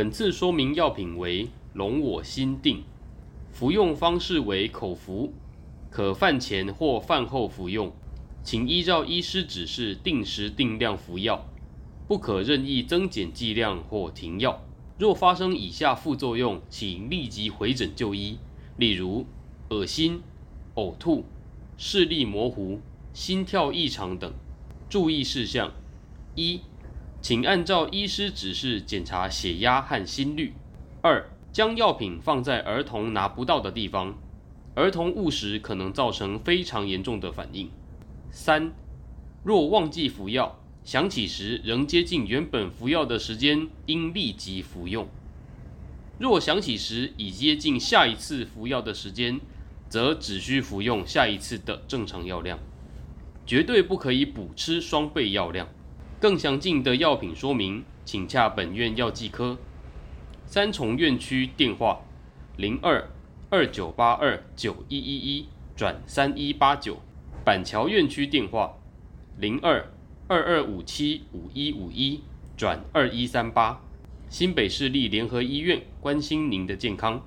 本次说明药品为龙我心定，服用方式为口服，可饭前或饭后服用，请依照医师指示定时定量服药，不可任意增减剂量或停药。若发生以下副作用，请立即回诊就医，例如恶心、呕吐、视力模糊、心跳异常等。注意事项：一。请按照医师指示检查血压和心率。二、将药品放在儿童拿不到的地方，儿童误食可能造成非常严重的反应。三、若忘记服药，想起时仍接近原本服药的时间，应立即服用。若想起时已接近下一次服药的时间，则只需服用下一次的正常药量，绝对不可以补吃双倍药量。更详尽的药品说明，请洽本院药剂科。三重院区电话：零二二九八二九一一一转三一八九。板桥院区电话：零二二二五七五一五一转二一三八。新北市立联合医院关心您的健康。